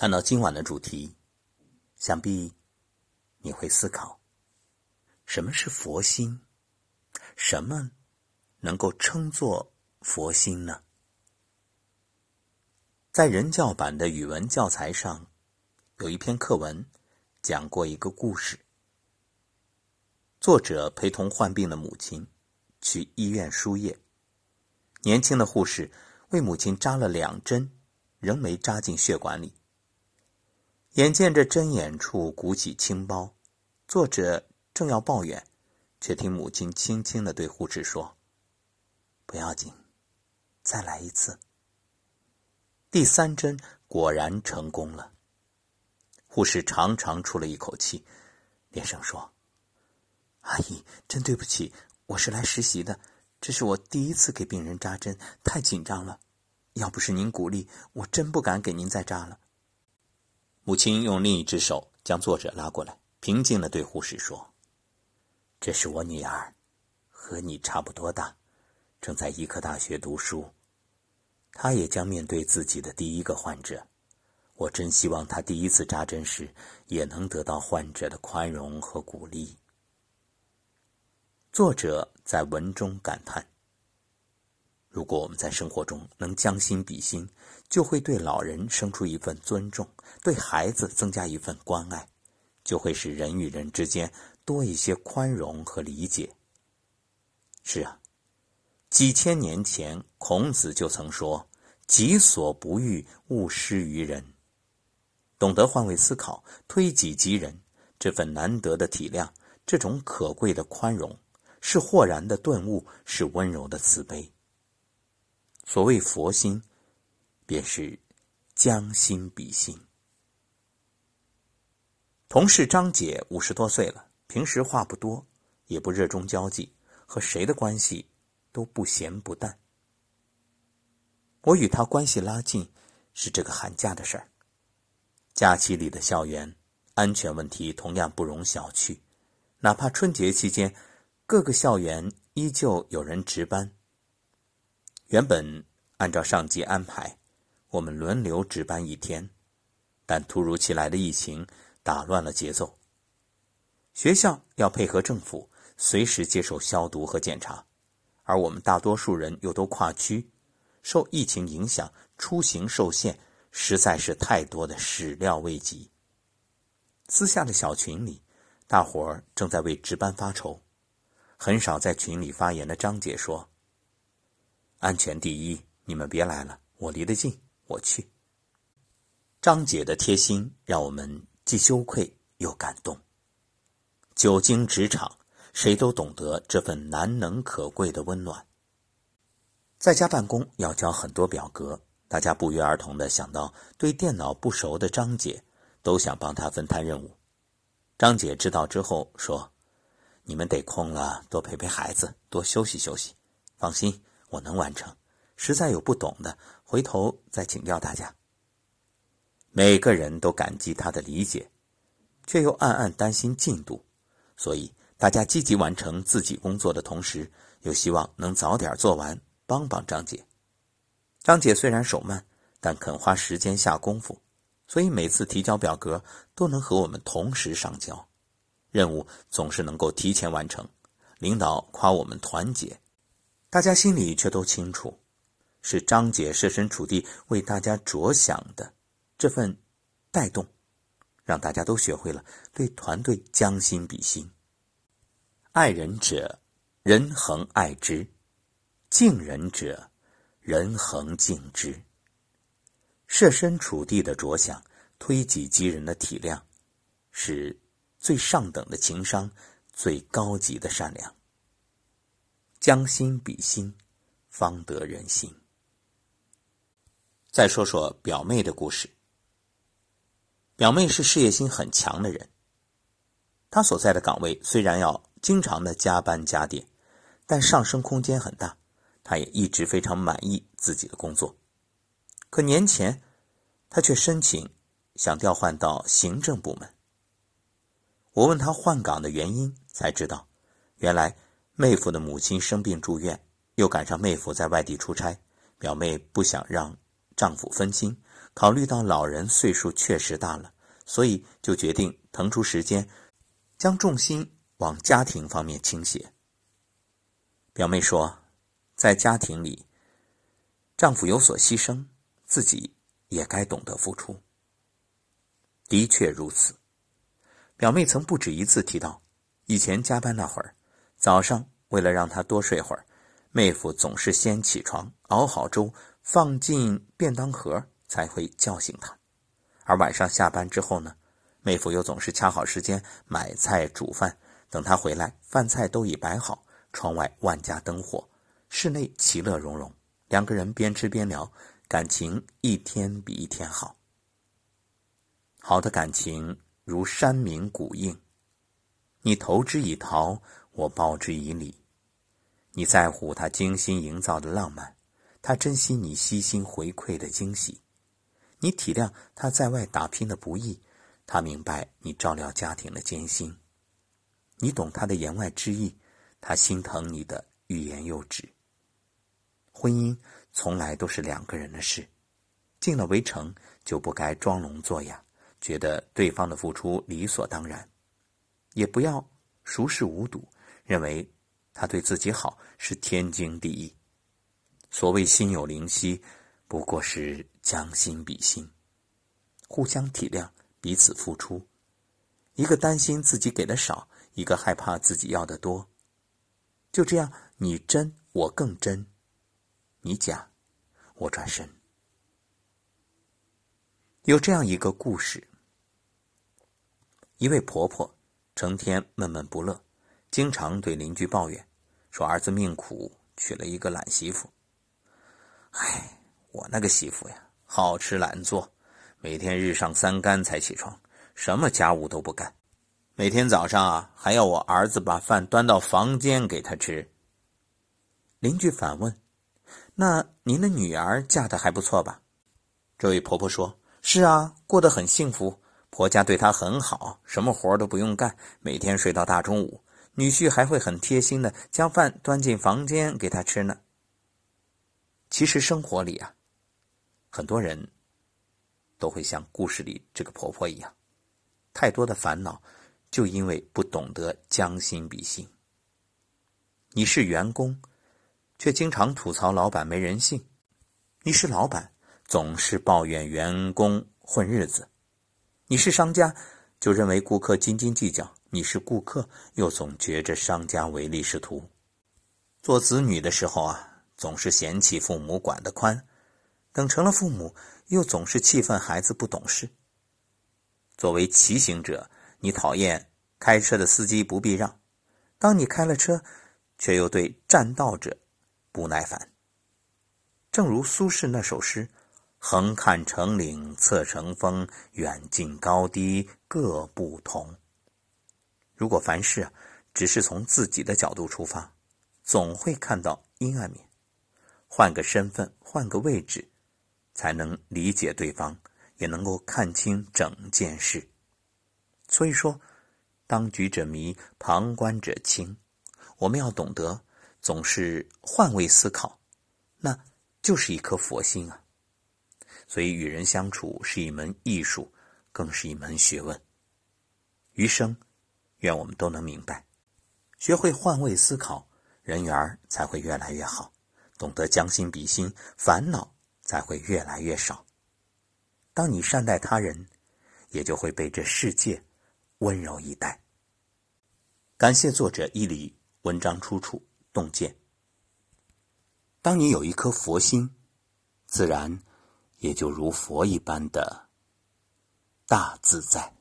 看到今晚的主题，想必你会思考：什么是佛心？什么能够称作佛心呢？在人教版的语文教材上，有一篇课文讲过一个故事。作者陪同患病的母亲去医院输液，年轻的护士为母亲扎了两针，仍没扎进血管里。眼见着针眼处鼓起青包，作者正要抱怨，却听母亲轻轻的对护士说：“不要紧，再来一次。”第三针果然成功了。护士长长出了一口气，连声说：“阿姨，真对不起，我是来实习的，这是我第一次给病人扎针，太紧张了。要不是您鼓励，我真不敢给您再扎了。”母亲用另一只手将作者拉过来，平静的对护士说：“这是我女儿，和你差不多大，正在医科大学读书。她也将面对自己的第一个患者。我真希望她第一次扎针时也能得到患者的宽容和鼓励。”作者在文中感叹。如果我们在生活中能将心比心，就会对老人生出一份尊重，对孩子增加一份关爱，就会使人与人之间多一些宽容和理解。是啊，几千年前孔子就曾说：“己所不欲，勿施于人。”懂得换位思考、推己及人，这份难得的体谅，这种可贵的宽容，是豁然的顿悟，是温柔的慈悲。所谓佛心，便是将心比心。同事张姐五十多岁了，平时话不多，也不热衷交际，和谁的关系都不咸不淡。我与她关系拉近，是这个寒假的事儿。假期里的校园安全问题同样不容小觑，哪怕春节期间，各个校园依旧有人值班。原本按照上级安排，我们轮流值班一天，但突如其来的疫情打乱了节奏。学校要配合政府，随时接受消毒和检查，而我们大多数人又都跨区，受疫情影响，出行受限，实在是太多的始料未及。私下的小群里，大伙儿正在为值班发愁，很少在群里发言的张姐说。安全第一，你们别来了，我离得近，我去。张姐的贴心让我们既羞愧又感动。久经职场，谁都懂得这份难能可贵的温暖。在家办公要交很多表格，大家不约而同的想到对电脑不熟的张姐，都想帮她分摊任务。张姐知道之后说：“你们得空了多陪陪孩子，多休息休息。放心。”我能完成，实在有不懂的，回头再请教大家。每个人都感激他的理解，却又暗暗担心进度，所以大家积极完成自己工作的同时，又希望能早点做完，帮帮张姐。张姐虽然手慢，但肯花时间下功夫，所以每次提交表格都能和我们同时上交，任务总是能够提前完成。领导夸我们团结。大家心里却都清楚，是张姐设身处地为大家着想的这份带动，让大家都学会了对团队将心比心。爱人者，人恒爱之；敬人者，人恒敬之。设身处地的着想，推己及人的体谅，是最上等的情商，最高级的善良。将心比心，方得人心。再说说表妹的故事。表妹是事业心很强的人，她所在的岗位虽然要经常的加班加点，但上升空间很大。她也一直非常满意自己的工作。可年前，她却申请想调换到行政部门。我问她换岗的原因，才知道，原来。妹夫的母亲生病住院，又赶上妹夫在外地出差，表妹不想让丈夫分心，考虑到老人岁数确实大了，所以就决定腾出时间，将重心往家庭方面倾斜。表妹说，在家庭里，丈夫有所牺牲，自己也该懂得付出。的确如此，表妹曾不止一次提到，以前加班那会儿，早上为了让他多睡会儿，妹夫总是先起床熬好粥，放进便当盒。才会叫醒他，而晚上下班之后呢，妹夫又总是掐好时间买菜煮饭，等他回来，饭菜都已摆好，窗外万家灯火，室内其乐融融，两个人边吃边聊，感情一天比一天好。好的感情如山明谷应，你投之以桃，我报之以李，你在乎他精心营造的浪漫，他珍惜你悉心回馈的惊喜。你体谅他在外打拼的不易，他明白你照料家庭的艰辛，你懂他的言外之意，他心疼你的欲言又止。婚姻从来都是两个人的事，进了围城就不该装聋作哑，觉得对方的付出理所当然，也不要熟视无睹，认为他对自己好是天经地义。所谓心有灵犀。不过是将心比心，互相体谅，彼此付出。一个担心自己给的少，一个害怕自己要的多。就这样，你真，我更真；你假，我转身。有这样一个故事：一位婆婆成天闷闷不乐，经常对邻居抱怨，说儿子命苦，娶了一个懒媳妇。唉。我那个媳妇呀，好吃懒做，每天日上三竿才起床，什么家务都不干。每天早上啊，还要我儿子把饭端到房间给他吃。邻居反问：“那您的女儿嫁的还不错吧？”这位婆婆说：“是啊，过得很幸福，婆家对她很好，什么活都不用干，每天睡到大中午，女婿还会很贴心的将饭端进房间给她吃呢。”其实生活里啊。很多人都会像故事里这个婆婆一样，太多的烦恼，就因为不懂得将心比心。你是员工，却经常吐槽老板没人性；你是老板，总是抱怨员工混日子；你是商家，就认为顾客斤斤计较；你是顾客，又总觉着商家唯利是图。做子女的时候啊，总是嫌弃父母管得宽。等成了父母，又总是气愤孩子不懂事。作为骑行者，你讨厌开车的司机不避让；当你开了车，却又对占道者不耐烦。正如苏轼那首诗：“横看成岭侧成峰，远近高低各不同。”如果凡事啊，只是从自己的角度出发，总会看到阴暗面。换个身份，换个位置。才能理解对方，也能够看清整件事。所以说，当局者迷，旁观者清。我们要懂得总是换位思考，那就是一颗佛心啊。所以，与人相处是一门艺术，更是一门学问。余生，愿我们都能明白，学会换位思考，人缘才会越来越好。懂得将心比心，烦恼。才会越来越少。当你善待他人，也就会被这世界温柔以待。感谢作者伊犁，文章出处洞见。当你有一颗佛心，自然也就如佛一般的大自在。